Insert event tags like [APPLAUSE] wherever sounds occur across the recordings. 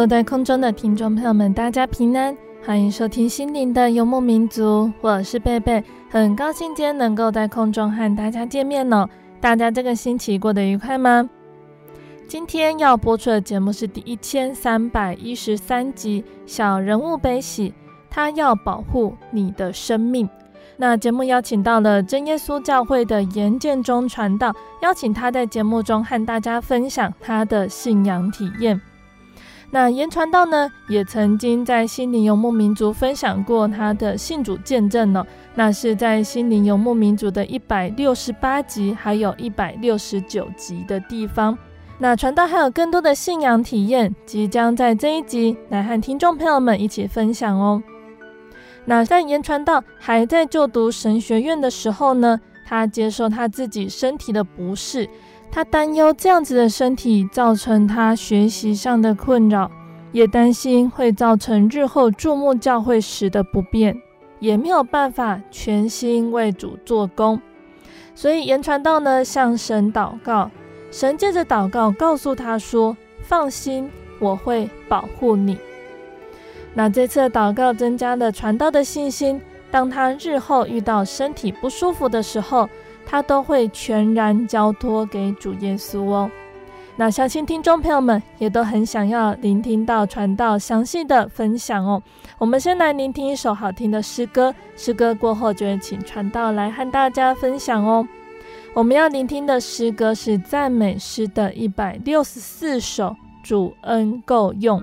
所有在空中的听众朋友们，大家平安，欢迎收听心灵的游牧民族，我是贝贝，很高兴今天能够在空中和大家见面哦。大家这个星期过得愉快吗？今天要播出的节目是第一千三百一十三集《小人物悲喜》，他要保护你的生命。那节目邀请到了真耶稣教会的严建中传道，邀请他在节目中和大家分享他的信仰体验。那言传道呢，也曾经在心灵游牧民族分享过他的信主见证呢。那是在心灵游牧民族的一百六十八集，还有一百六十九集的地方。那传道还有更多的信仰体验，即将在这一集来和听众朋友们一起分享哦。那在言传道还在就读神学院的时候呢，他接受他自己身体的不适。他担忧这样子的身体造成他学习上的困扰，也担心会造成日后注目教会时的不便，也没有办法全心为主做工。所以颜传道呢，向神祷告，神借着祷告告诉他说：“放心，我会保护你。”那这次祷告增加了传道的信心，当他日后遇到身体不舒服的时候，他都会全然交托给主耶稣哦。那相信听众朋友们也都很想要聆听到传道详细的分享哦。我们先来聆听一首好听的诗歌，诗歌过后就会请传道来和大家分享哦。我们要聆听的诗歌是赞美诗的一百六十四首，《主恩够用》。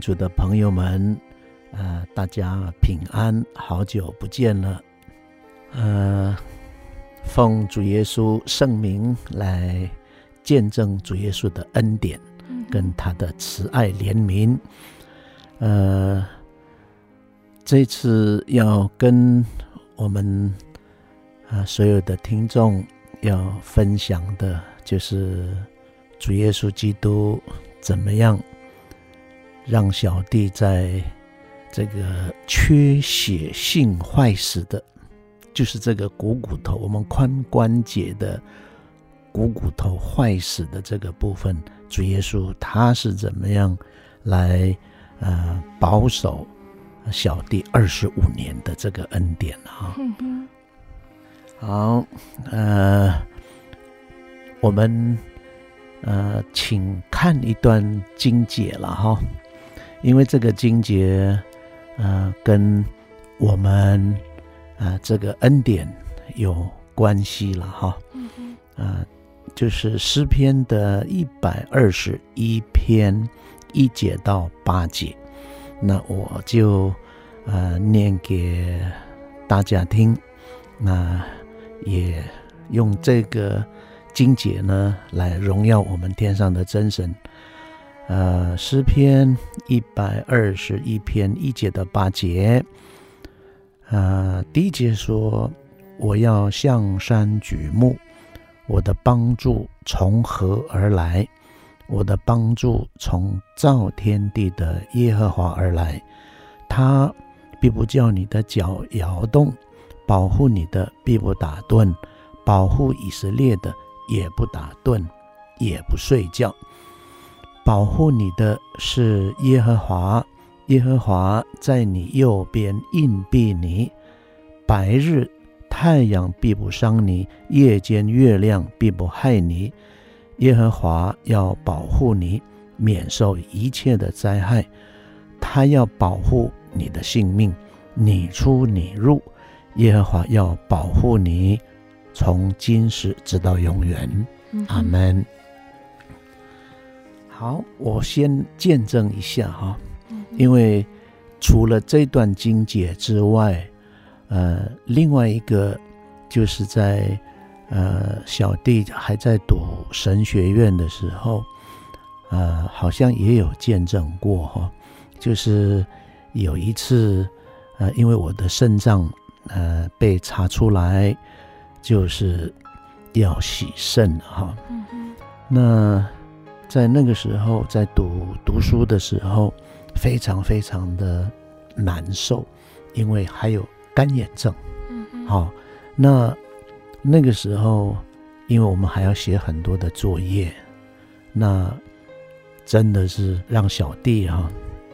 主的朋友们，呃，大家平安，好久不见了。呃，奉主耶稣圣名来见证主耶稣的恩典，跟他的慈爱怜悯。呃，这次要跟我们啊、所有的听众要分享的，就是。主耶稣基督怎么样让小弟在这个缺血性坏死的，就是这个股骨头，我们髋关节的股骨头坏死的这个部分，主耶稣他是怎么样来呃保守小弟二十五年的这个恩典啊？好，呃，我们。呃，请看一段经解了哈，因为这个经节，呃，跟我们啊、呃、这个恩典有关系了哈。嗯嗯。呃，就是诗篇的一百二十一篇一节到八节，那我就呃念给大家听，那也用这个。经节呢，来荣耀我们天上的真神。呃，诗篇一百二十一篇一节的八节，呃，第一节说：“我要向山举目，我的帮助从何而来？我的帮助从造天地的耶和华而来。他必不叫你的脚摇动，保护你的必不打盹，保护以色列的。”也不打盹，也不睡觉，保护你的是耶和华。耶和华在你右边硬币你，白日太阳必不伤你，夜间月亮必不害你。耶和华要保护你，免受一切的灾害。他要保护你的性命，你出你入。耶和华要保护你。从今时直到永远，阿门。好，我先见证一下哈，因为除了这段经解之外，呃，另外一个就是在呃小弟还在读神学院的时候，呃，好像也有见证过哈，就是有一次，呃，因为我的肾脏呃被查出来。就是要洗肾哈，那在那个时候，在读读书的时候，非常非常的难受，因为还有干眼症，嗯嗯，好，那那个时候，因为我们还要写很多的作业，那真的是让小弟哈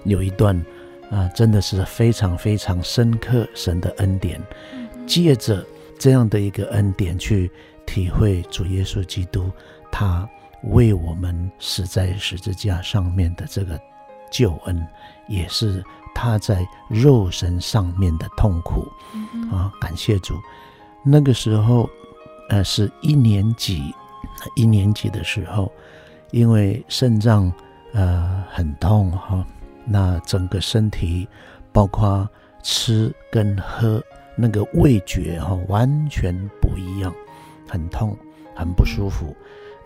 有一段啊，真的是非常非常深刻神的恩典，借着。这样的一个恩典，去体会主耶稣基督，他为我们死在十字架上面的这个救恩，也是他在肉身上面的痛苦。啊，感谢主。那个时候，呃，是一年级，一年级的时候，因为肾脏呃很痛哈，那整个身体，包括吃跟喝。那个味觉哈完全不一样，很痛，很不舒服。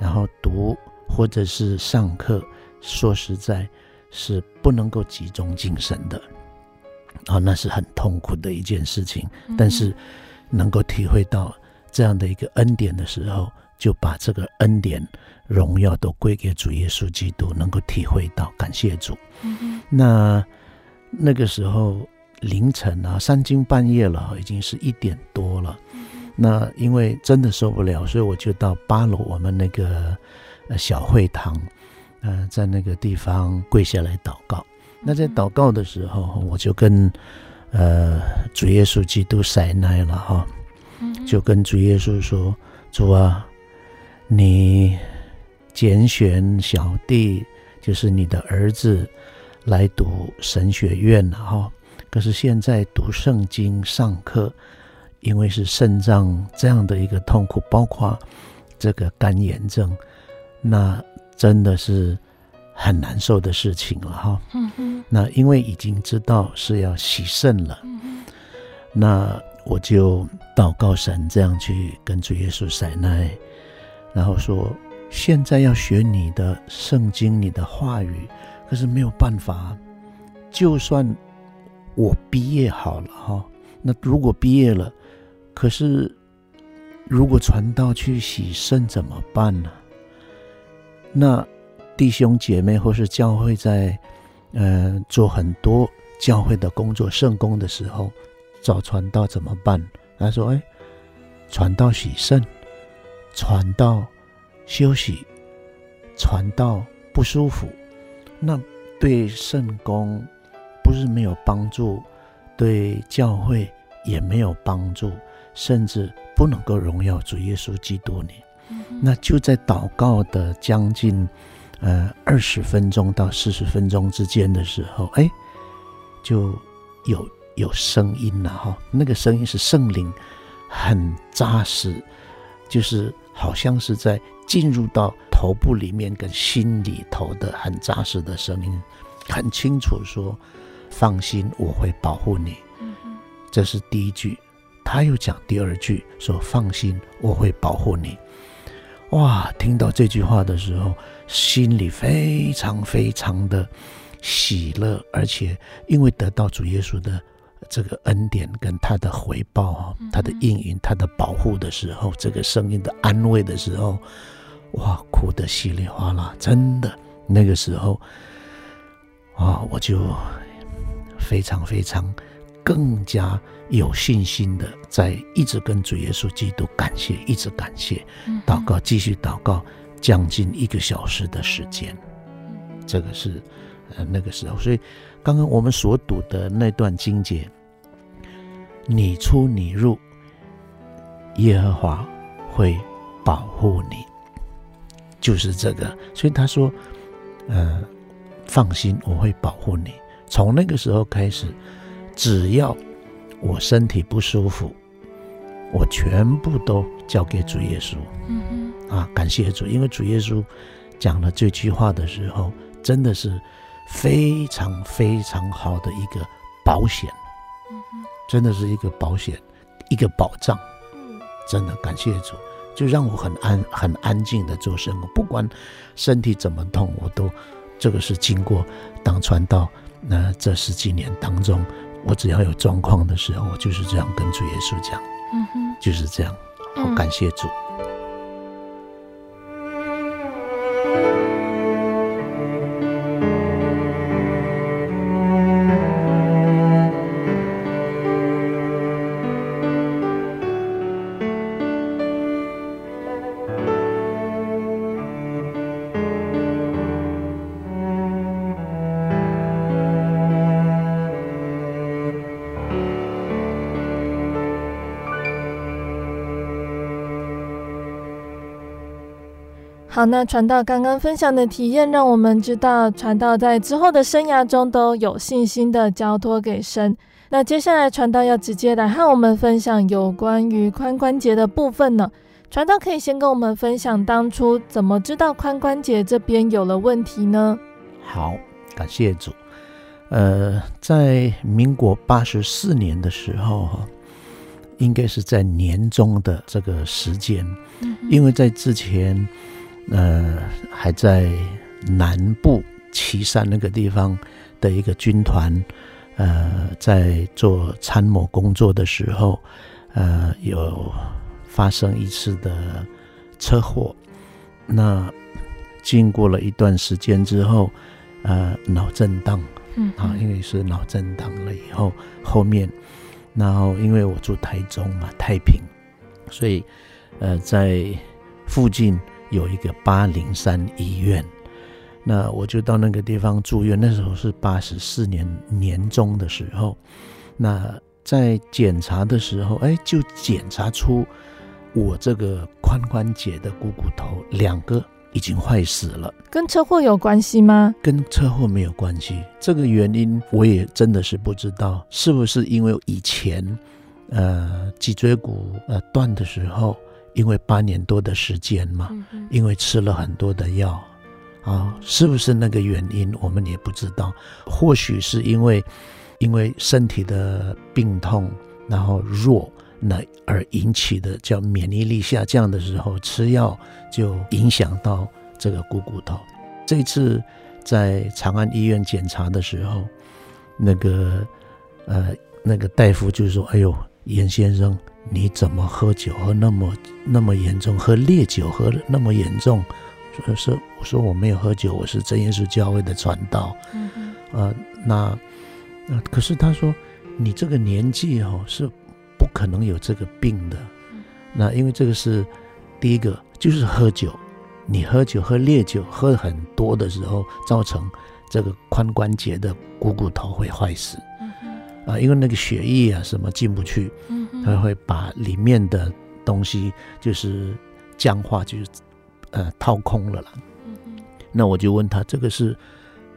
然后读或者是上课，说实在，是不能够集中精神的，啊，那是很痛苦的一件事情。但是能够体会到这样的一个恩典的时候，就把这个恩典荣耀都归给主耶稣基督，能够体会到，感谢主。那那个时候。凌晨啊，三更半夜了，已经是一点多了。那因为真的受不了，所以我就到八楼我们那个小会堂，呃，在那个地方跪下来祷告。那在祷告的时候，我就跟呃主耶稣基督塞奈了哈，就跟主耶稣说：“主啊，你拣选小弟，就是你的儿子，来读神学院了哈。”可是现在读圣经上课，因为是肾脏这样的一个痛苦，包括这个肝炎症，那真的是很难受的事情了哈。那因为已经知道是要洗肾了。那我就祷告神，这样去跟主耶稣撒奈，然后说：现在要学你的圣经，你的话语，可是没有办法。就算我毕业好了哈，那如果毕业了，可是如果传道去洗肾怎么办呢？那弟兄姐妹或是教会在呃做很多教会的工作圣工的时候，找传道怎么办？他说：“哎，传道洗肾，传道休息，传道不舒服，那对圣工。”不是没有帮助，对教会也没有帮助，甚至不能够荣耀主耶稣基督你。那就在祷告的将近呃二十分钟到四十分钟之间的时候，哎，就有有声音了哈。那个声音是圣灵很扎实，就是好像是在进入到头部里面跟心里头的很扎实的声音，很清楚说。放心，我会保护你。这是第一句。他又讲第二句，说：“放心，我会保护你。”哇！听到这句话的时候，心里非常非常的喜乐，而且因为得到主耶稣的这个恩典跟他的回报啊，他的应允、他的保护的时候，这个声音的安慰的时候，哇，哭得稀里哗啦，真的。那个时候，啊，我就。非常非常，更加有信心的，在一直跟主耶稣基督感谢，一直感谢，祷告，继续祷告，将近一个小时的时间，这个是呃那个时候。所以刚刚我们所读的那段经节，你出你入，耶和华会保护你，就是这个。所以他说，呃，放心，我会保护你。从那个时候开始，只要我身体不舒服，我全部都交给主耶稣。嗯哼，啊，感谢主，因为主耶稣讲了这句话的时候，真的是非常非常好的一个保险。真的是一个保险，一个保障。嗯，真的感谢主，就让我很安很安静的做生活，不管身体怎么痛，我都这个是经过当传道。那这十几年当中，我只要有状况的时候，我就是这样跟主耶稣讲，嗯哼，就是这样，好感谢主。好，那传道刚刚分享的体验，让我们知道传道在之后的生涯中都有信心的交托给神。那接下来传道要直接来和我们分享有关于髋关节的部分呢？传道可以先跟我们分享当初怎么知道髋关节这边有了问题呢？好，感谢主。呃，在民国八十四年的时候，哈，应该是在年中的这个时间，嗯、因为在之前。呃，还在南部岐山那个地方的一个军团，呃，在做参谋工作的时候，呃，有发生一次的车祸。那经过了一段时间之后，呃，脑震荡，嗯啊，因为是脑震荡了以后，后面，然后因为我住台中嘛，太平，所以呃，在附近。有一个八零三医院，那我就到那个地方住院。那时候是八十四年年中的时候，那在检查的时候，哎，就检查出我这个髋关节的股骨头两个已经坏死了。跟车祸有关系吗？跟车祸没有关系。这个原因我也真的是不知道，是不是因为以前呃脊椎骨呃断的时候。因为八年多的时间嘛，因为吃了很多的药，啊，是不是那个原因，我们也不知道。或许是因为因为身体的病痛，然后弱，那而引起的叫免疫力下降的时候，吃药就影响到这个股骨头。这次在长安医院检查的时候，那个呃那个大夫就说：“哎呦，严先生，你怎么喝酒喝那么那么严重？喝烈酒喝那么严重？”说是我说我没有喝酒，我是真耶稣教会的传道。嗯嗯。呃，那那可是他说你这个年纪哦是不可能有这个病的。那因为这个是第一个就是喝酒，你喝酒喝烈酒喝很多的时候，造成这个髋关节的股骨头会坏死。嗯啊，因为那个血液啊什么进不去，嗯，它会把里面的东西就是僵化，就是。呃，掏空了啦。那我就问他，这个是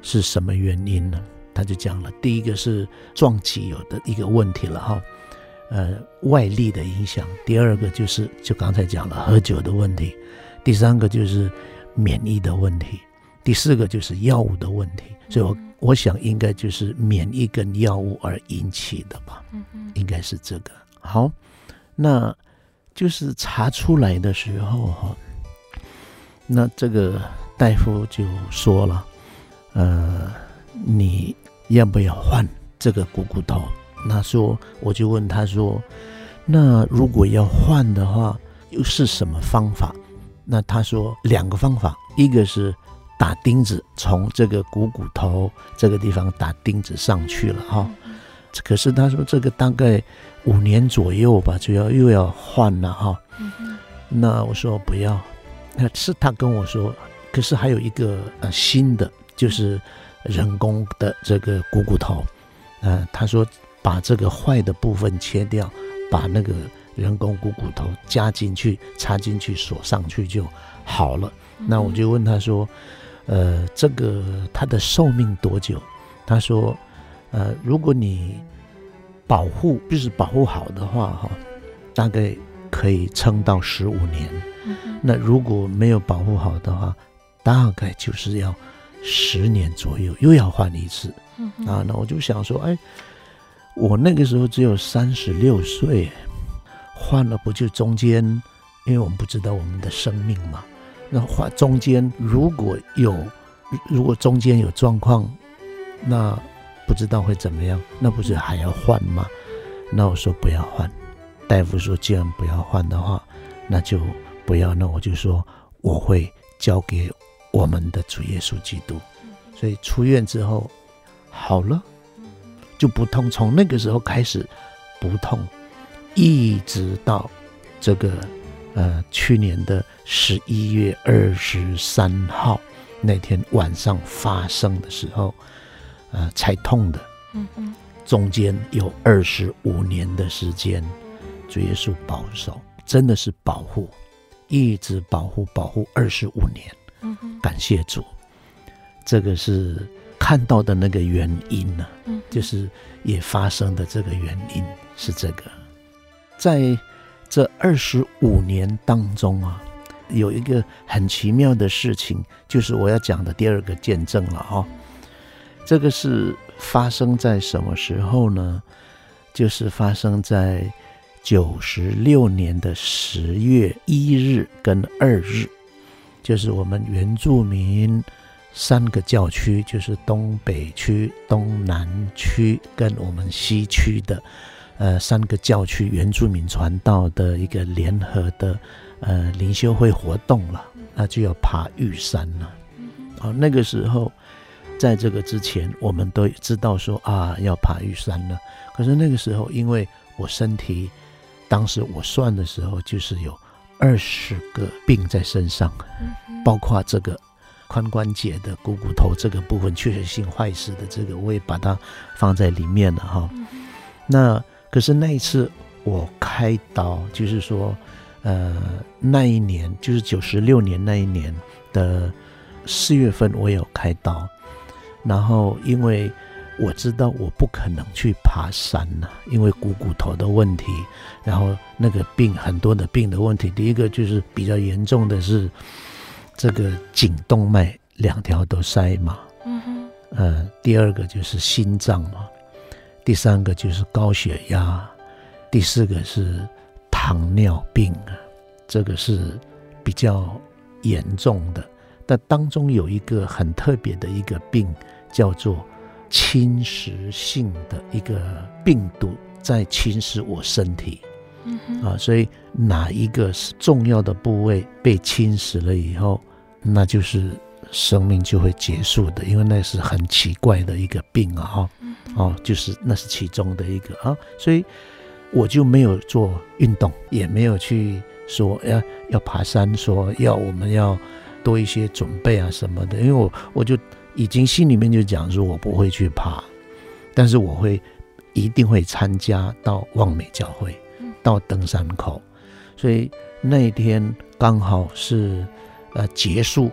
是什么原因呢？他就讲了，第一个是撞击有的一个问题了哈，呃，外力的影响。第二个就是就刚才讲了喝酒的问题。第三个就是免疫的问题。第四个就是药物的问题。所以我我想应该就是免疫跟药物而引起的吧。应该是这个。好，那就是查出来的时候哈。那这个大夫就说了，呃，你要不要换这个股骨头？那说我就问他说，那如果要换的话，又是什么方法？那他说两个方法，一个是打钉子，从这个股骨头这个地方打钉子上去了哈。可是他说这个大概五年左右吧，就要又要换了哈。那我说不要。那是他跟我说，可是还有一个呃新的，就是人工的这个股骨头，呃，他说把这个坏的部分切掉，把那个人工股骨头加进去，插进去锁上去就好了。那我就问他说，呃，这个它的寿命多久？他说，呃，如果你保护就是保护好的话，哈，大概可以撑到十五年。那如果没有保护好的话，大概就是要十年左右，又要换一次。啊，那我就想说，哎，我那个时候只有三十六岁，换了不就中间？因为我们不知道我们的生命嘛。那换中间如果有，如果中间有状况，那不知道会怎么样？那不是还要换吗？那我说不要换。大夫说，既然不要换的话，那就。不要，那我就说我会交给我们的主耶稣基督。所以出院之后好了，就不痛。从那个时候开始不痛，一直到这个呃去年的十一月二十三号那天晚上发生的时候，呃才痛的。嗯嗯，中间有二十五年的时间，主耶稣保守，真的是保护。一直保护保护二十五年，感谢主，这个是看到的那个原因呢，嗯，就是也发生的这个原因是这个，在这二十五年当中啊，有一个很奇妙的事情，就是我要讲的第二个见证了哈，这个是发生在什么时候呢？就是发生在。九十六年的十月一日跟二日，就是我们原住民三个教区，就是东北区、东南区跟我们西区的，呃，三个教区原住民传道的一个联合的呃灵修会活动了，那就要爬玉山了。好，那个时候在这个之前，我们都知道说啊要爬玉山了，可是那个时候因为我身体。当时我算的时候，就是有二十个病在身上，包括这个髋关节的股骨头这个部分缺血性坏死的这个，我也把它放在里面了哈。那可是那一次我开刀，就是说，呃，那一年就是九十六年那一年的四月份，我有开刀，然后因为。我知道我不可能去爬山了，因为股骨头的问题，然后那个病很多的病的问题。第一个就是比较严重的是这个颈动脉两条都塞嘛。嗯哼。呃，第二个就是心脏嘛，第三个就是高血压，第四个是糖尿病啊，这个是比较严重的。但当中有一个很特别的一个病，叫做侵蚀性的一个病毒在侵蚀我身体。嗯。啊，所以哪一个是重要的部位被侵蚀了以后，那就是。生命就会结束的，因为那是很奇怪的一个病啊！哈，哦，就是那是其中的一个啊，所以我就没有做运动，也没有去说要要爬山，说要我们要多一些准备啊什么的，因为我我就已经心里面就讲说，我不会去爬，但是我会一定会参加到望美教会，到登山口，所以那一天刚好是呃结束。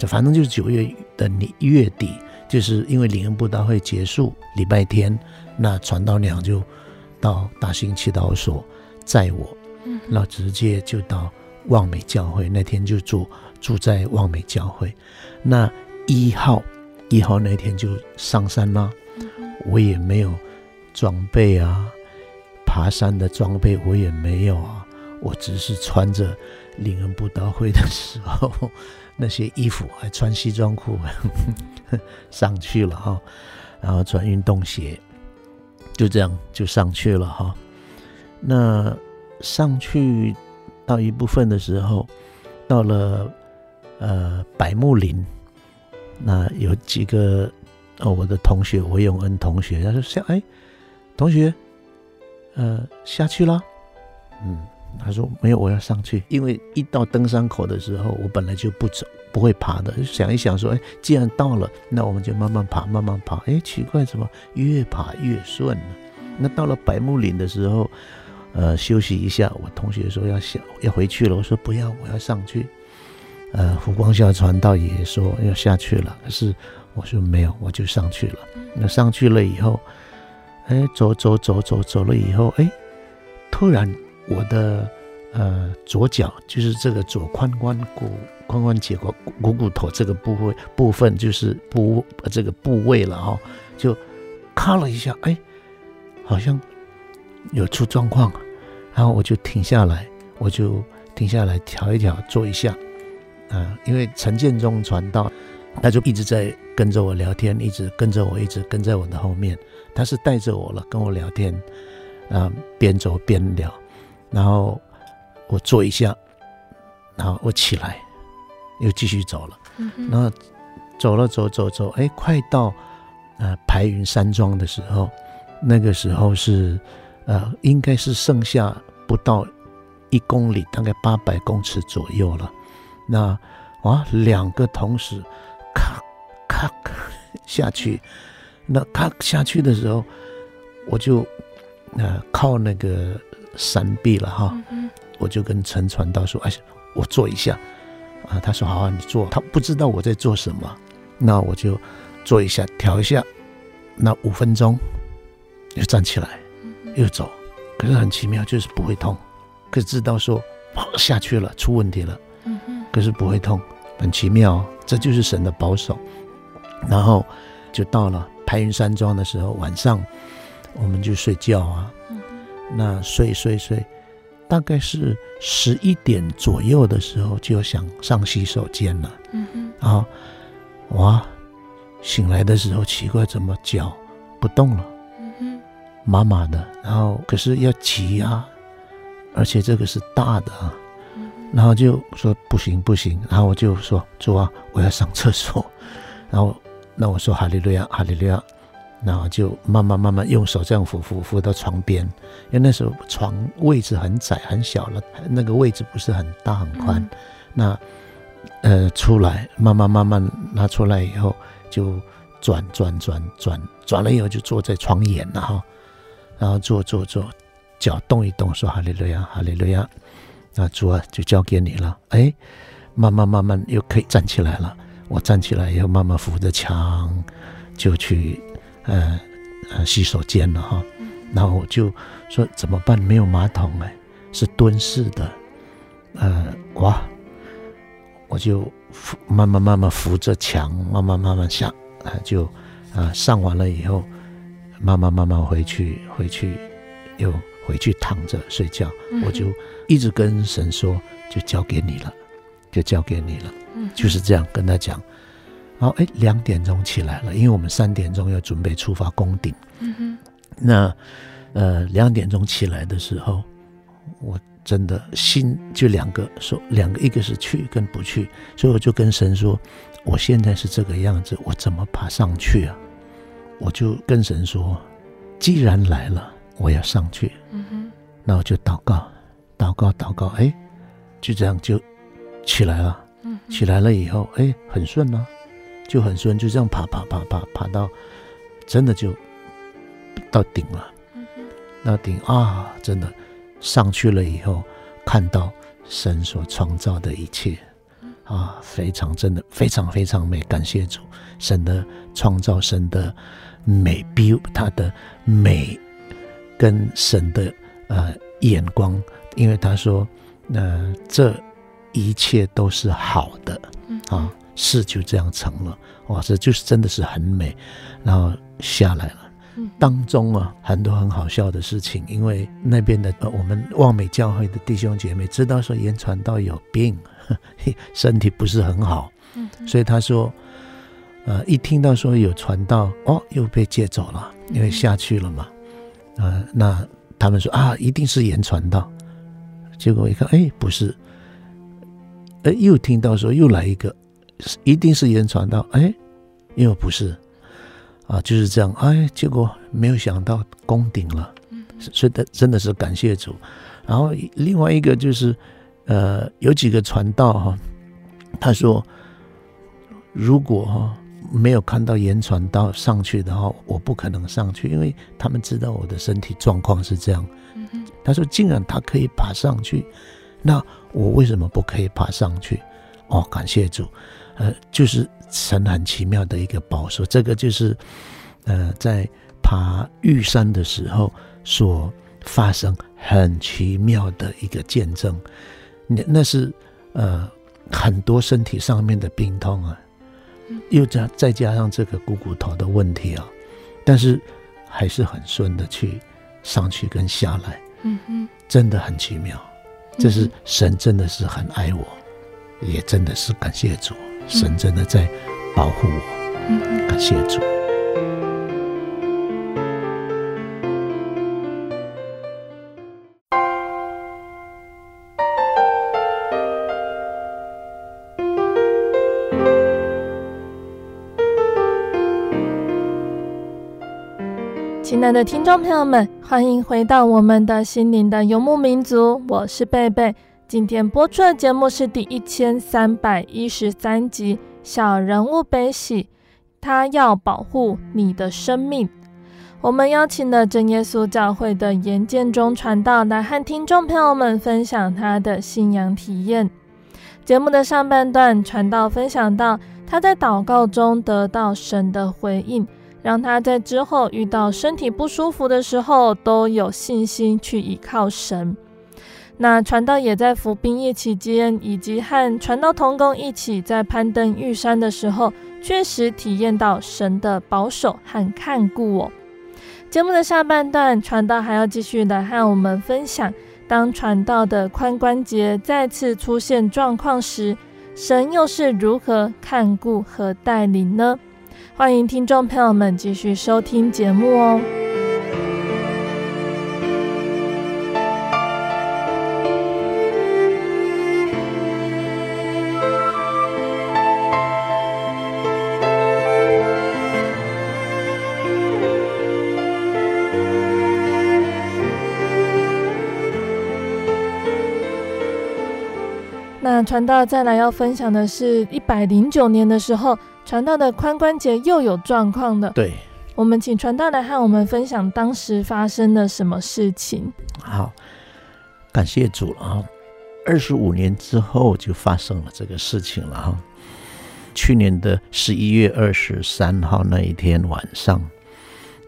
就反正就是九月的年月底，就是因为灵恩布道会结束，礼拜天，那传道娘就到大兴祈祷所载我，那直接就到望美教会。那天就住住在望美教会。那一号一号那天就上山了，我也没有装备啊，爬山的装备我也没有啊，我只是穿着灵恩布道会的时候。[LAUGHS] 那些衣服还穿西装裤 [LAUGHS] 上去了哈，然后穿运动鞋，就这样就上去了哈。那上去到一部分的时候，到了呃百木林，那有几个哦我的同学韦永恩同学，他说下哎同学，呃下去了，嗯。他说没有，我要上去，因为一到登山口的时候，我本来就不走，不会爬的。想一想说，哎，既然到了，那我们就慢慢爬，慢慢爬。哎，奇怪，怎么越爬越顺呢？那到了百木岭的时候，呃，休息一下。我同学说要下，要回去了。我说不要，我要上去。呃，湖光下传道也说要下去了，可是我说没有，我就上去了。那上去了以后，哎，走走走走走了以后，哎，突然。我的呃左脚就是这个左髋关骨髋关节骨股骨头这个部位部分就是部这个部位了哈、哦，就咔了一下，哎，好像有出状况，然后我就停下来，我就停下来调一调，坐一下，啊、因为陈建中传道，他就一直在跟着我聊天，一直跟着我，一直跟在我的后面，他是带着我了，跟我聊天，啊、边走边聊。然后我坐一下，然后我起来，又继续走了。嗯、然后走了走走走，哎，快到呃白云山庄的时候，那个时候是呃应该是剩下不到一公里，大概八百公尺左右了。那啊，两个同时咔咔咔下去，那咔下去的时候，我就呃靠那个。山壁了哈，我就跟陈传道说：“哎，我坐一下。”啊，他说：“好啊，你坐。”他不知道我在做什么，那我就坐一下，调一下。那五分钟又站起来，又走。可是很奇妙，就是不会痛。可是知道说下去了，出问题了。可是不会痛，很奇妙，这就是神的保守。然后就到了白云山庄的时候，晚上我们就睡觉啊。那睡睡睡，大概是十一点左右的时候，就想上洗手间了。嗯哼，然后哇，醒来的时候奇怪，怎么脚不动了？嗯哼，麻麻的。然后可是要挤啊，而且这个是大的啊。然后就说不行不行，然后我就说主啊，我要上厕所。[LAUGHS] 然后那我说哈利路亚哈利路亚。然后就慢慢慢慢用手这样扶扶扶到床边，因为那时候床位置很窄很小了，那个位置不是很大很宽。嗯、那呃出来慢慢慢慢拿出来以后，就转转转转转了以后就坐在床沿了哈，然后坐坐坐，脚动一动，说哈利路亚哈利路亚，那主啊就交给你了。哎，慢慢慢慢又可以站起来了。我站起来以后慢慢扶着墙就去。呃呃，洗手间了哈，然后我就说怎么办？没有马桶哎，是蹲式的，呃，哇，我就扶慢慢慢慢扶着墙，慢慢慢慢下，啊，就啊上完了以后，慢慢慢慢回去，回去又回去躺着睡觉。嗯、我就一直跟神说，就交给你了，就交给你了，嗯、就是这样跟他讲。然后哎，两点钟起来了，因为我们三点钟要准备出发攻顶。嗯哼，那呃两点钟起来的时候，我。真的心就两个，说两个，一个是去跟不去，所以我就跟神说，我现在是这个样子，我怎么爬上去啊？我就跟神说，既然来了，我要上去。嗯哼，那我就祷告，祷告，祷告，哎，就这样就起来了。嗯，起来了以后，哎，很顺啊，就很顺，就这样爬爬爬爬爬到，真的就到顶了。嗯哼，到顶啊，真的。上去了以后，看到神所创造的一切，啊，非常真的，非常非常美。感谢主，神的创造，神的美，比他的美跟神的呃眼光，因为他说，呃，这一切都是好的，啊，事就这样成了，哇，这就是真的是很美，然后下来了。当中啊，很多很好笑的事情，因为那边的呃，我们望美教会的弟兄姐妹知道说严传道有病，[LAUGHS] 身体不是很好，所以他说，呃，一听到说有传道，哦，又被借走了，因为下去了嘛，呃，那他们说啊，一定是严传道，结果一看，哎，不是，哎，又听到说又来一个，一定是言传道，哎，因为不是。啊，就是这样，哎，结果没有想到攻顶了，所以的真的是感谢主。然后另外一个就是，呃，有几个传道哈，他说，如果哈没有看到言传道上去的话，我不可能上去，因为他们知道我的身体状况是这样。他说，竟然他可以爬上去，那我为什么不可以爬上去？哦，感谢主，呃，就是。神很奇妙的一个保守，这个就是，呃，在爬玉山的时候所发生很奇妙的一个见证。那那是呃很多身体上面的病痛啊，又加再加上这个股骨头的问题啊，但是还是很顺的去上去跟下来。嗯哼，真的很奇妙。这是神真的是很爱我，也真的是感谢主。神真的在保护我，感谢主。亲爱的听众朋友们，欢迎回到我们的心灵的游牧民族，我是贝贝。今天播出的节目是第一千三百一十三集《小人物悲喜》，他要保护你的生命。我们邀请了真耶稣教会的严建中传道来和听众朋友们分享他的信仰体验。节目的上半段，传道分享到他在祷告中得到神的回应，让他在之后遇到身体不舒服的时候都有信心去依靠神。那传道也在服兵役期间，以及和传道同工一起在攀登玉山的时候，确实体验到神的保守和看顾哦。节目的下半段，传道还要继续来和我们分享，当传道的髋关节再次出现状况时，神又是如何看顾和带领呢？欢迎听众朋友们继续收听节目哦。传道再来要分享的是一百零九年的时候，传道的髋关节又有状况了。对，我们请传道来和我们分享当时发生了什么事情。好，感谢主啊！二十五年之后就发生了这个事情了哈。去年的十一月二十三号那一天晚上，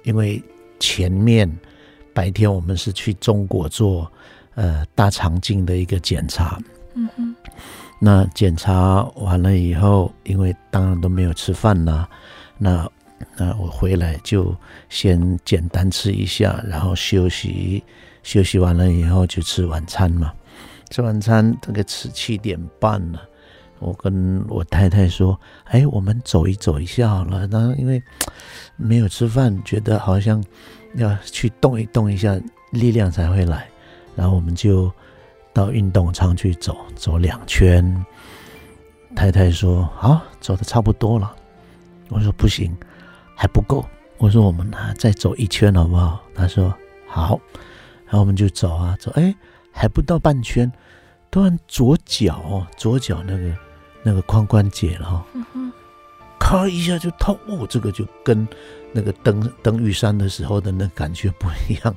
因为前面白天我们是去中国做呃大肠镜的一个检查。嗯哼。那检查完了以后，因为当然都没有吃饭啦，那那我回来就先简单吃一下，然后休息，休息完了以后就吃晚餐嘛。吃晚餐大概吃七点半了，我跟我太太说：“哎，我们走一走一下好了。”那因为没有吃饭，觉得好像要去动一动一下，力量才会来。然后我们就到运动场去走走两圈。太太说：“好，走的差不多了。”我说：“不行，还不够。”我说：“我们再走一圈好不好？”他说：“好。”然后我们就走啊走，哎，还不到半圈，突然左脚左脚那个那个髋关节了哈。咔一下就痛哦，这个就跟那个登登玉山的时候的那感觉不一样，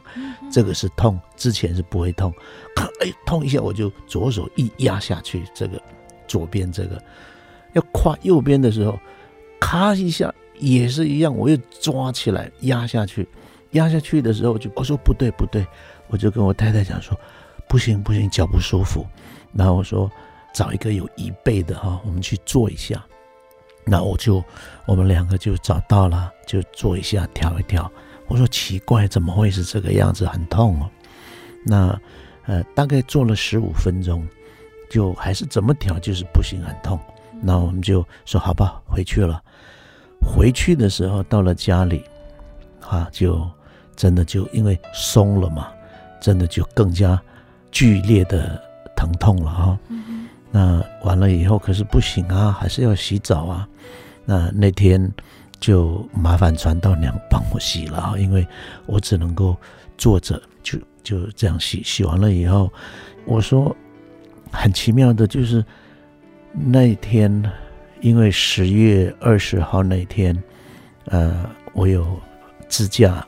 这个是痛，之前是不会痛，咔哎痛一下我就左手一压下去，这个左边这个。要跨右边的时候，咔一下也是一样，我又抓起来压下去，压下去的时候就我说不对不对，我就跟我太太讲说不行不行，脚不舒服，然后我说找一个有椅背的哈，我们去坐一下。那我就，我们两个就找到了，就做一下，调一调。我说奇怪，怎么会是这个样子，很痛哦。那，呃，大概做了十五分钟，就还是怎么调就是不行，很痛。那我们就说好吧，回去了。回去的时候到了家里，啊，就真的就因为松了嘛，真的就更加剧烈的疼痛了啊。那完了以后，可是不行啊，还是要洗澡啊。那那天就麻烦传道娘帮我洗了啊，因为我只能够坐着，就就这样洗。洗完了以后，我说很奇妙的，就是那天，因为十月二十号那天，呃，我有支架，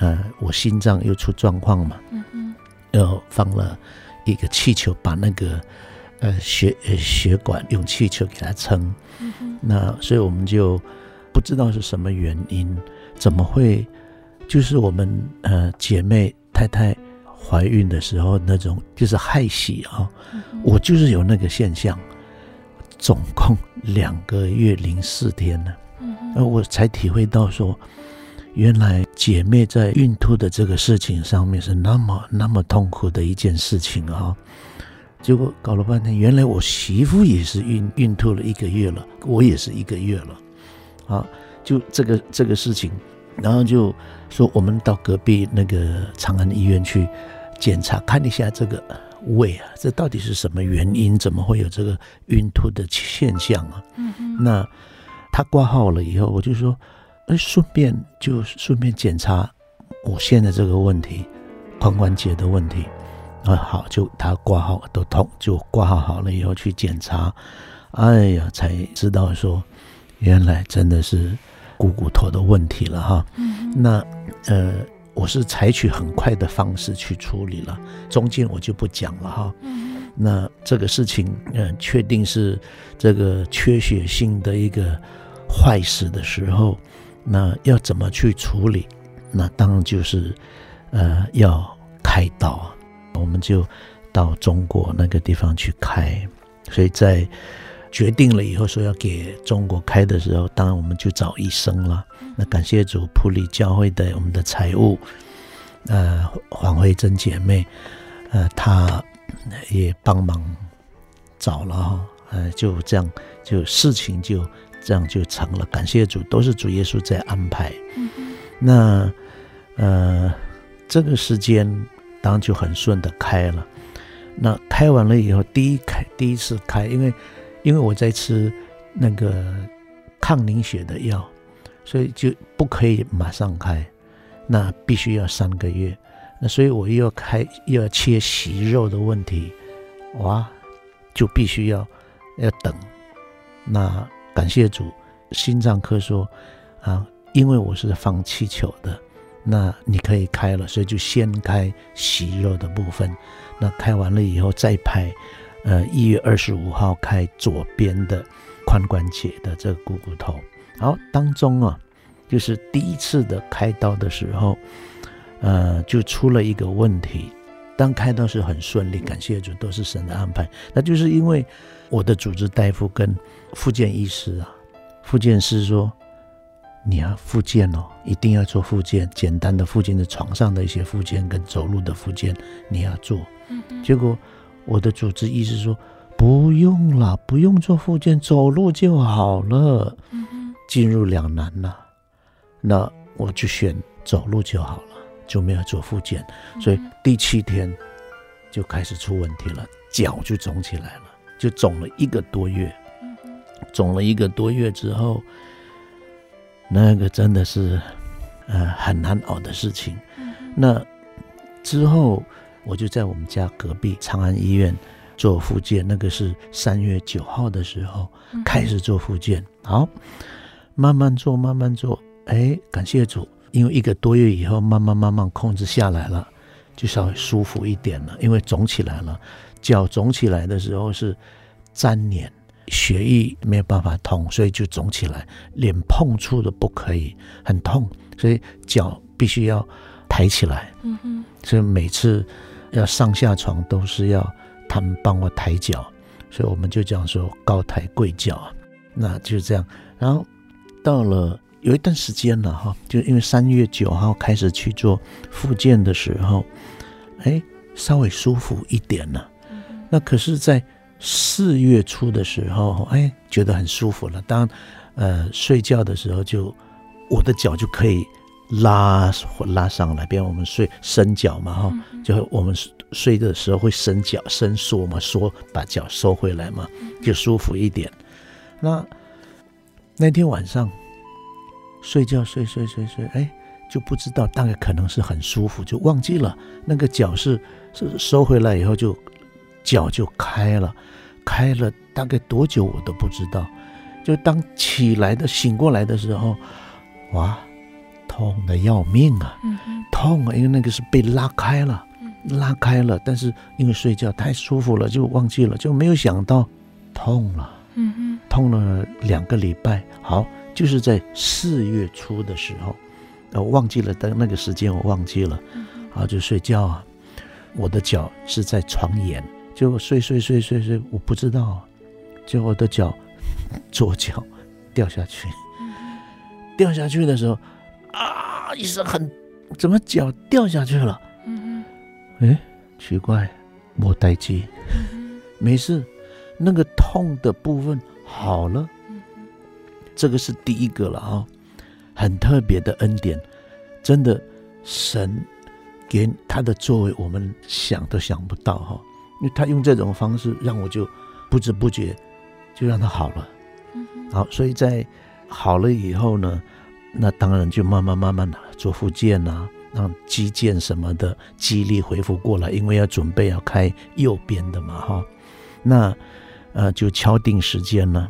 呃，我心脏又出状况嘛，嗯嗯，又放了一个气球，把那个。呃，血呃血管用气球给它撑，嗯、那所以我们就不知道是什么原因，怎么会就是我们呃姐妹太太怀孕的时候那种就是害喜啊，嗯、我就是有那个现象，总共两个月零四天呢，嗯、哼。我才体会到说，原来姐妹在孕吐的这个事情上面是那么那么痛苦的一件事情啊。结果搞了半天，原来我媳妇也是孕孕吐了一个月了，我也是一个月了，啊，就这个这个事情，然后就说我们到隔壁那个长安医院去检查看一下这个胃啊，这到底是什么原因？怎么会有这个孕吐的现象啊？嗯嗯。那他挂号了以后，我就说，哎，顺便就顺便检查我现在这个问题，髋关节的问题。啊，好，就他挂号都痛，就挂号好了以后去检查，哎呀，才知道说，原来真的是股骨头的问题了哈。嗯。那呃，我是采取很快的方式去处理了，中间我就不讲了哈。嗯。那这个事情，嗯、呃，确定是这个缺血性的一个坏死的时候，那要怎么去处理？那当然就是呃，要开刀。我们就到中国那个地方去开，所以在决定了以后说要给中国开的时候，当然我们就找医生了。那感谢主，普里教会的我们的财务，呃，黄慧珍姐妹，呃，她也帮忙找了哈，呃，就这样，就事情就这样就成了。感谢主，都是主耶稣在安排。那呃，这个时间。当然就很顺的开了，那开完了以后，第一开第一次开，因为因为我在吃那个抗凝血的药，所以就不可以马上开，那必须要三个月，那所以我又要开又要切息肉的问题，哇，就必须要要等。那感谢主，心脏科说啊，因为我是放气球的。那你可以开了，所以就先开息肉的部分。那开完了以后再拍，呃，一月二十五号开左边的髋关节的这个股骨头。好，当中啊，就是第一次的开刀的时候，呃，就出了一个问题，当开刀是很顺利，感谢主，都是神的安排。那就是因为我的主治大夫跟复健医师啊，复健师说。你要复健哦，一定要做复健，简单的复健的床上的一些复健跟走路的复健你要做。嗯嗯。结果我的主治医师说不用了，不用做复健，走路就好了。进入两难了，那我就选走路就好了，就没有做复健。所以第七天就开始出问题了，脚就肿起来了，就肿了一个多月。肿了一个多月之后。那个真的是，呃，很难熬的事情。那之后，我就在我们家隔壁长安医院做复健。那个是三月九号的时候开始做复健。好，慢慢做，慢慢做。哎，感谢主，因为一个多月以后，慢慢慢慢控制下来了，就稍微舒服一点了。因为肿起来了，脚肿起来的时候是粘连。血液没有办法通，所以就肿起来，连碰触都不可以，很痛，所以脚必须要抬起来。嗯哼，所以每次要上下床都是要他们帮我抬脚，所以我们就讲说高抬贵脚啊，那就是这样。然后到了有一段时间了哈，就因为三月九号开始去做复健的时候，哎，稍微舒服一点了。那可是，在四月初的时候，哎，觉得很舒服了。当呃睡觉的时候就，就我的脚就可以拉拉上来，比如我们睡伸脚嘛，哈，就我们睡的时候会伸脚伸缩嘛，缩把脚收回来嘛，就舒服一点。那那天晚上睡觉睡睡睡睡，哎，就不知道大概可能是很舒服，就忘记了那个脚是是收回来以后就。脚就开了，开了大概多久我都不知道。就当起来的醒过来的时候，哇，痛的要命啊！痛啊，因为那个是被拉开了，拉开了。但是因为睡觉太舒服了，就忘记了，就没有想到痛了。痛了两个礼拜。好，就是在四月初的时候，我忘记了的那个时间，我忘记了。好，就睡觉啊，我的脚是在床沿。就睡睡睡睡睡，我不知道，就我的脚，[LAUGHS] 左脚掉下去，掉下去的时候，啊一声很，怎么脚掉下去了？嗯哎，奇怪，没代志，没事，那个痛的部分好了，这个是第一个了啊，很特别的恩典，真的神给他的作为，我们想都想不到哈。因为他用这种方式让我就不知不觉就让他好了，好，所以在好了以后呢，那当然就慢慢慢慢的做复健啊，让肌腱什么的肌力恢复过来，因为要准备要开右边的嘛哈，那呃就敲定时间了，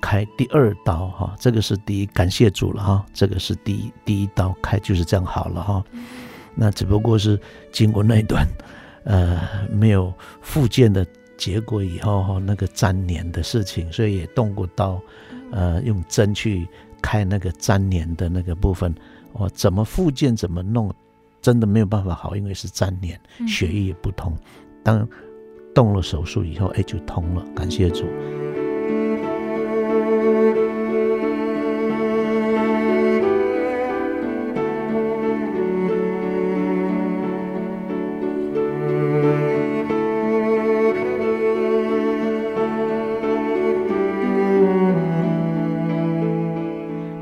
开第二刀哈，这个是第一，感谢主了哈，这个是第一第一刀开就是这样好了哈，那只不过是经过那一段。呃，没有复健的结果以后哈，那个粘连的事情，所以也动过刀，呃，用针去开那个粘连的那个部分，我怎么复健怎么弄，真的没有办法好，因为是粘连，血液也不通。当动了手术以后，哎，就通了，感谢主。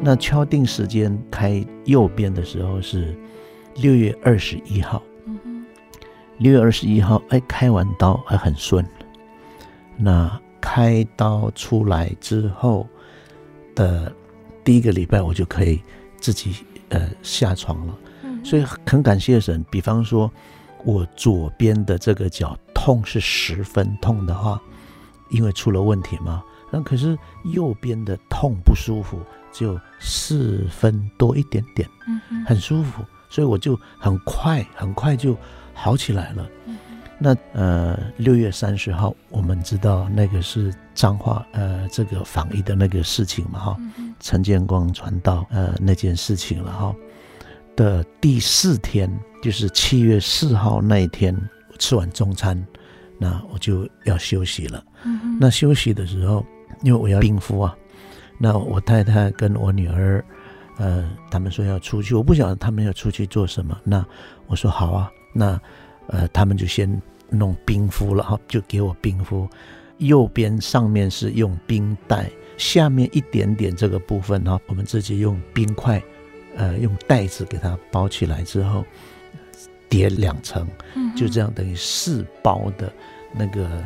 那敲定时间开右边的时候是六月二十一号。六月二十一号，哎，开完刀还很顺。那开刀出来之后的第一个礼拜，我就可以自己呃下床了。所以很感谢神。比方说，我左边的这个脚痛是十分痛的话，因为出了问题嘛。那可是右边的痛不舒服。就四分多一点点，嗯很舒服，所以我就很快很快就好起来了。那呃，六月三十号，我们知道那个是彰化呃这个防疫的那个事情嘛哈，陈建光传道呃那件事情了哈。的第四天，就是七月四号那一天，吃完中餐，那我就要休息了。那休息的时候，因为我要冰敷啊，那我太太跟我女儿，呃，他们说要出去，我不晓得他们要出去做什么。那我说好啊，那呃，他们就先弄冰敷了哈，就给我冰敷。右边上面是用冰袋，下面一点点这个部分哈，我们自己用冰块，呃，用袋子给它包起来之后，叠两层，就这样等于四包的那个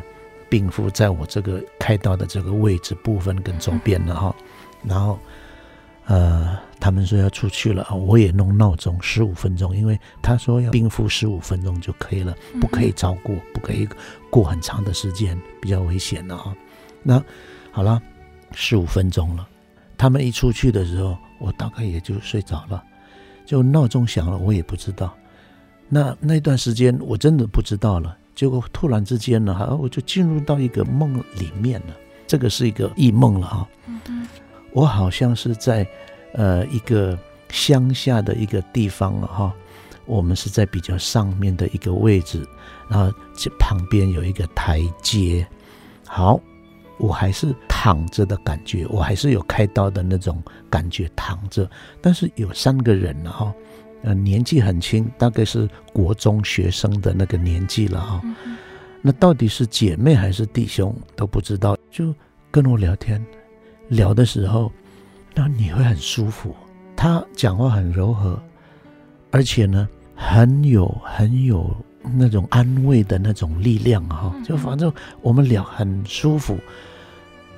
冰敷在我这个开刀的这个位置部分跟周边了哈，然后。呃，他们说要出去了，我也弄闹钟十五分钟，因为他说要冰敷十五分钟就可以了，不可以超过，不可以过很长的时间，比较危险的哈。那好了，十五分钟了，他们一出去的时候，我大概也就睡着了，就闹钟响了，我也不知道。那那段时间我真的不知道了，结果突然之间呢，哈，我就进入到一个梦里面了，这个是一个异梦了哈。我好像是在，呃，一个乡下的一个地方了哈。我们是在比较上面的一个位置，然后这旁边有一个台阶。好，我还是躺着的感觉，我还是有开刀的那种感觉，躺着。但是有三个人了哈，呃，年纪很轻，大概是国中学生的那个年纪了哈。那到底是姐妹还是弟兄都不知道，就跟我聊天。聊的时候，那你会很舒服。他讲话很柔和，而且呢，很有很有那种安慰的那种力量哈。就反正我们聊很舒服。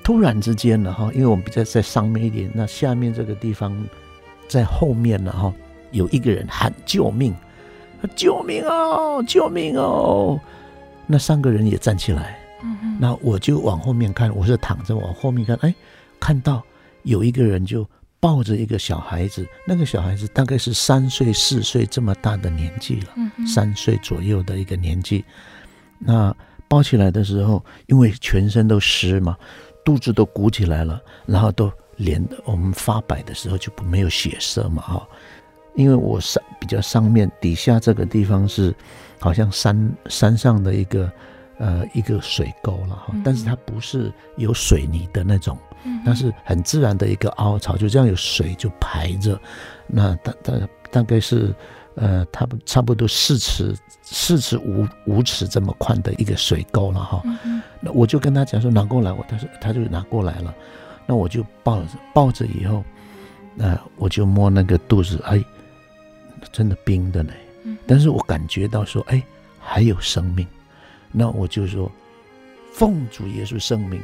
突然之间呢哈，因为我们比较在上面一点，那下面这个地方在后面了哈，有一个人喊救命，救命哦，救命哦！那三个人也站起来，那我就往后面看，我是躺着往后面看，哎。看到有一个人就抱着一个小孩子，那个小孩子大概是三岁四岁这么大的年纪了，三岁左右的一个年纪。那抱起来的时候，因为全身都湿嘛，肚子都鼓起来了，然后都脸我们发白的时候就没有血色嘛哈。因为我上比较上面，底下这个地方是好像山山上的一个。呃，一个水沟了哈，但是它不是有水泥的那种，它是很自然的一个凹槽，就这样有水就排着。那大大大概是呃，差不差不多四尺四尺五五尺这么宽的一个水沟了哈。那我就跟他讲说拿过来，我他说他就拿过来了。那我就抱着抱着以后，那我就摸那个肚子，哎，真的冰的呢。但是我感觉到说，哎，还有生命。那我就说，奉主耶稣圣名，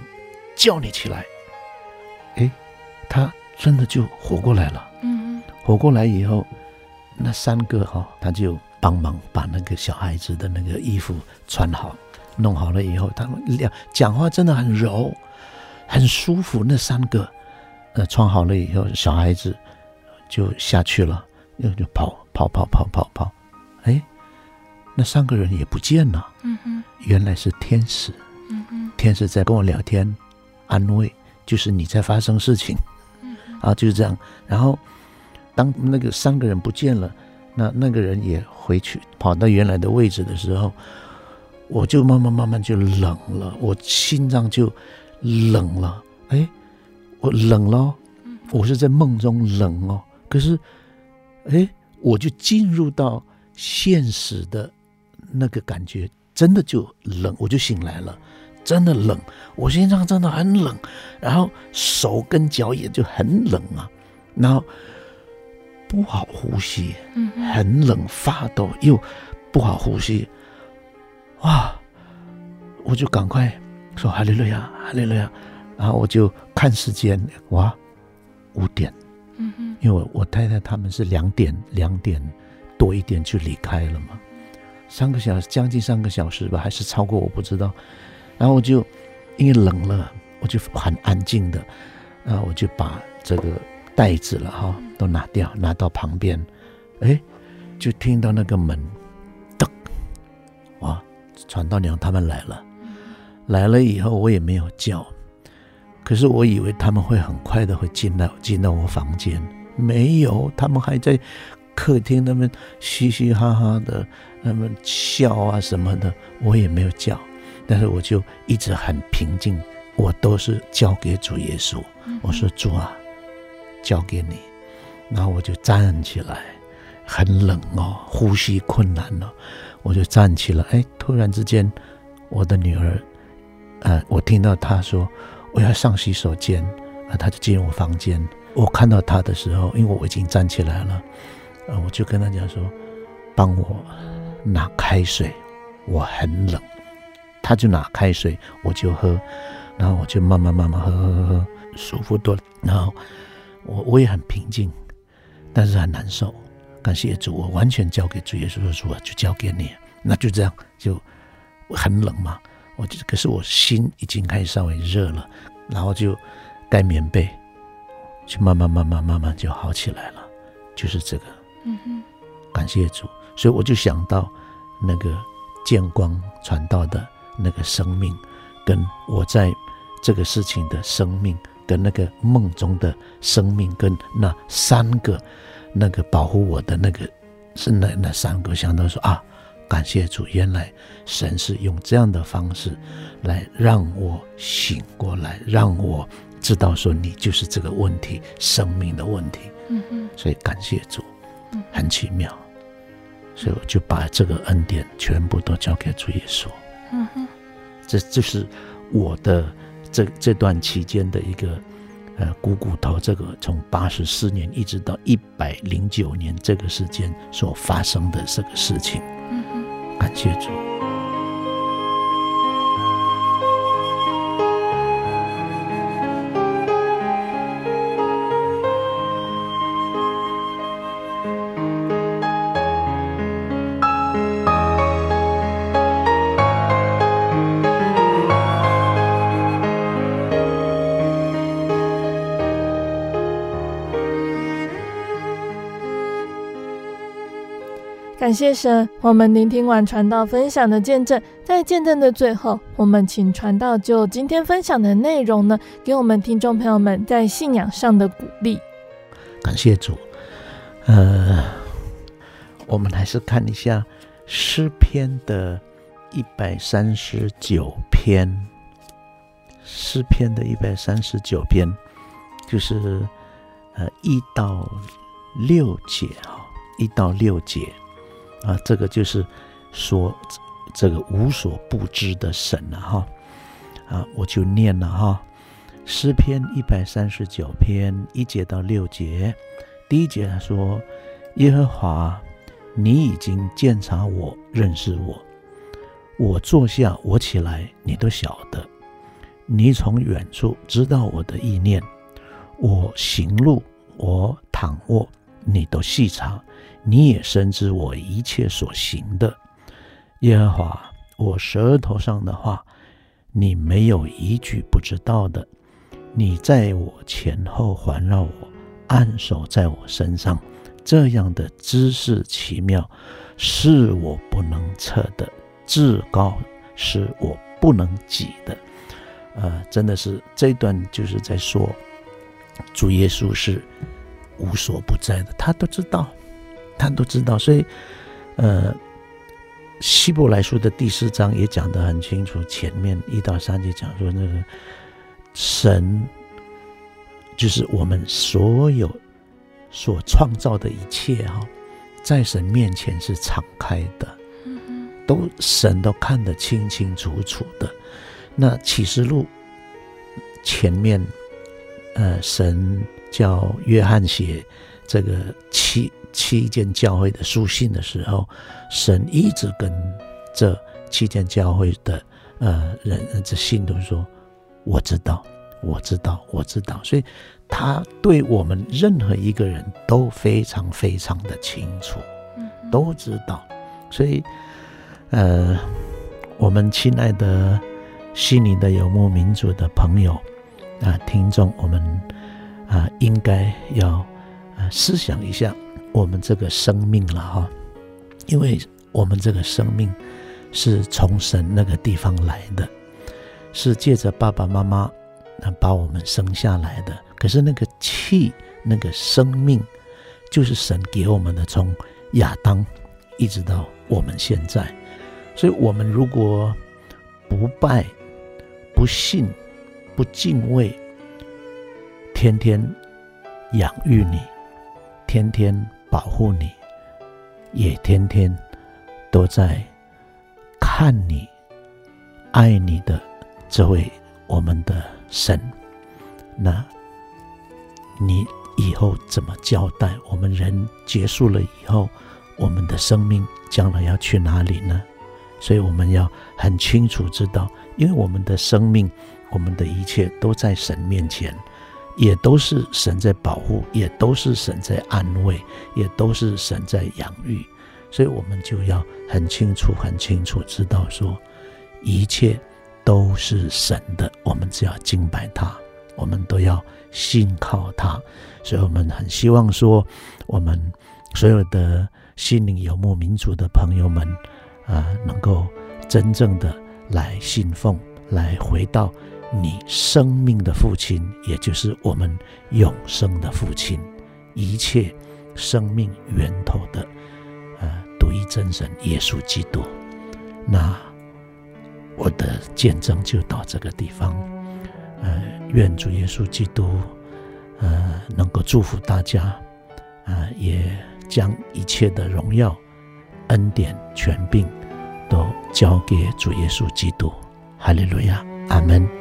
叫你起来。哎，他真的就活过来了。嗯，活过来以后，那三个哈，他就帮忙把那个小孩子的那个衣服穿好，弄好了以后，他们俩讲话真的很柔，很舒服。那三个，呃，穿好了以后，小孩子就下去了，又就跑跑跑跑跑跑，哎。那三个人也不见了，嗯哼，原来是天使，嗯哼，天使在跟我聊天，安慰，就是你在发生事情，嗯，啊，就是这样。然后当那个三个人不见了，那那个人也回去跑到原来的位置的时候，我就慢慢慢慢就冷了，我心脏就冷了，哎，我冷了，我是在梦中冷哦，可是，哎，我就进入到现实的。那个感觉真的就冷，我就醒来了，真的冷，我心脏真的很冷，然后手跟脚也就很冷啊，然后不好呼吸，很冷发抖又不好呼吸，哇！我就赶快说哈利路亚，哈利路亚，然后我就看时间，哇，五点，因为我我太太他们是两点两点多一点就离开了嘛。三个小时，将近三个小时吧，还是超过，我不知道。然后我就因为冷了，我就很安静的，然后我就把这个袋子了哈都拿掉，拿到旁边，哎，就听到那个门，噔，哇，传道娘他们来了，来了以后我也没有叫，可是我以为他们会很快的会进来，进到我房间，没有，他们还在客厅那边嘻嘻哈哈的，那么笑啊什么的，我也没有叫，但是我就一直很平静，我都是交给主耶稣。我说主啊，交给你，然后我就站起来，很冷哦，呼吸困难了，我就站起来，哎，突然之间，我的女儿，呃，我听到她说我要上洗手间，啊，他就进我房间。我看到他的时候，因为我已经站起来了，呃，我就跟他讲说，帮我拿开水，我很冷。他就拿开水，我就喝，然后我就慢慢慢慢喝喝喝喝，舒服多了。然后我我也很平静，但是很难受。感谢主，我完全交给主耶稣的主啊，就交给你。那就这样，就很冷嘛。我就可是我心已经开始稍微热了，然后就盖棉被。就慢慢慢慢慢慢就好起来了，就是这个，嗯哼，感谢主，所以我就想到那个见光传道的那个生命，跟我在这个事情的生命，跟那个梦中的生命，跟那三个那个保护我的那个是那那三个，想到说啊，感谢主，原来神是用这样的方式来让我醒过来，让我。知道说你就是这个问题，生命的问题，嗯嗯，所以感谢主，很奇妙，所以我就把这个恩典全部都交给主耶稣，嗯哼，这就是我的这这段期间的一个呃股骨头，这个从八十四年一直到一百零九年这个时间所发生的这个事情，接住，感谢。神，我们聆听完传道分享的见证，在见证的最后，我们请传道就今天分享的内容呢，给我们听众朋友们在信仰上的鼓励。感谢主，呃，我们还是看一下诗篇的一百三十九篇，诗篇的一百三十九篇，就是呃一到六节哈，一到六节。啊，这个就是说，这个无所不知的神了哈。啊，我就念了哈，《诗篇》一百三十九篇一节到六节。第一节他说：“耶和华，你已经鉴察我，认识我。我坐下，我起来，你都晓得。你从远处知道我的意念。我行路，我躺卧，你都细察。”你也深知我一切所行的，耶和华，我舌头上的话，你没有一句不知道的。你在我前后环绕我，按手在我身上，这样的知识奇妙，是我不能测的，至高是我不能及的。呃，真的是这段就是在说，主耶稣是无所不在的，他都知道。他都知道，所以，呃，希伯来书的第四章也讲得很清楚。前面一到三节讲说，那个神就是我们所有所创造的一切哈，在神面前是敞开的，都神都看得清清楚楚的。那启示录前面，呃，神叫约翰写这个七。七间教会的书信的时候，神一直跟这七间教会的呃人这信徒说：“我知道，我知道，我知道。”所以他对我们任何一个人都非常非常的清楚，都知道。所以，呃，我们亲爱的悉尼的游牧民族的朋友啊，听众，我们啊，应该要啊思想一下。我们这个生命了哈，因为我们这个生命是从神那个地方来的，是借着爸爸妈妈把我们生下来的。可是那个气，那个生命，就是神给我们的，从亚当一直到我们现在。所以，我们如果不拜、不信、不敬畏，天天养育你，天天保护你，也天天都在看你、爱你的这位我们的神，那你以后怎么交代？我们人结束了以后，我们的生命将来要去哪里呢？所以我们要很清楚知道，因为我们的生命，我们的一切都在神面前，也都是神在保护，也都是神在安慰，也都是神在养育。所以我们就要很清楚、很清楚知道说，一切都是神的，我们只要敬拜他。我们都要信靠他，所以我们很希望说，我们所有的心灵游牧民族的朋友们，啊，能够真正的来信奉，来回到你生命的父亲，也就是我们永生的父亲，一切生命源头的，呃，独一真神耶稣基督。那我的见证就到这个地方。呃，愿主耶稣基督，呃，能够祝福大家，啊、呃，也将一切的荣耀、恩典、权柄，都交给主耶稣基督。哈利路亚，阿门。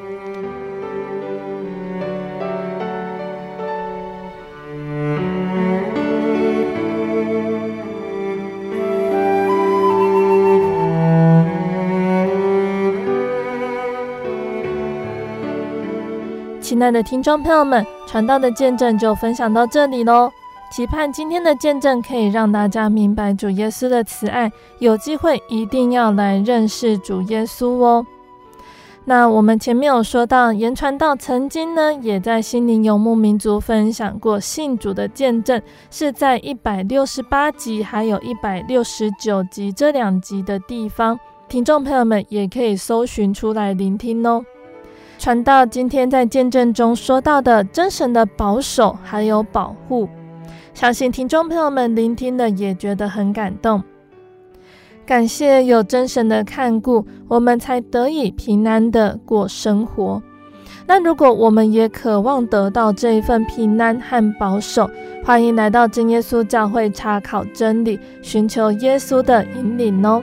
亲爱的听众朋友们，传道的见证就分享到这里喽。期盼今天的见证可以让大家明白主耶稣的慈爱，有机会一定要来认识主耶稣哦。那我们前面有说到，言传道曾经呢也在心灵游牧民族分享过信主的见证，是在一百六十八集还有一百六十九集这两集的地方，听众朋友们也可以搜寻出来聆听哦。传道今天在见证中说到的真神的保守还有保护，相信听众朋友们聆听的也觉得很感动。感谢有真神的看顾，我们才得以平安的过生活。那如果我们也渴望得到这一份平安和保守，欢迎来到真耶稣教会查考真理，寻求耶稣的引领哦。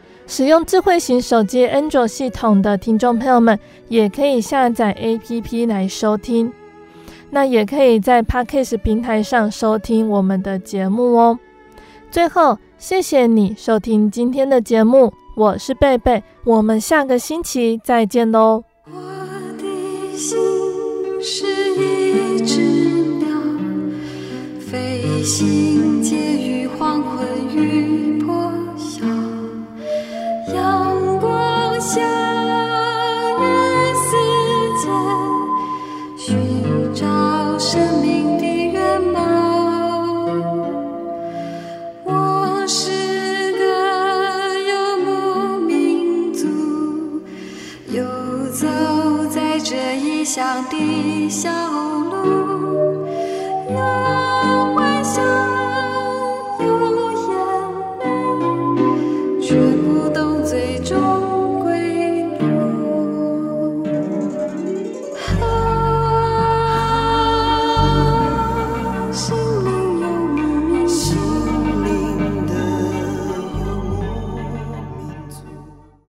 使用智慧型手机安卓系统的听众朋友们，也可以下载 APP 来收听。那也可以在 Podcast 平台上收听我们的节目哦。最后，谢谢你收听今天的节目，我是贝贝，我们下个星期再见喽。我的心是一只鸟，飞行向人世间寻找生命的源泉我是个游牧民族游走在这异乡的小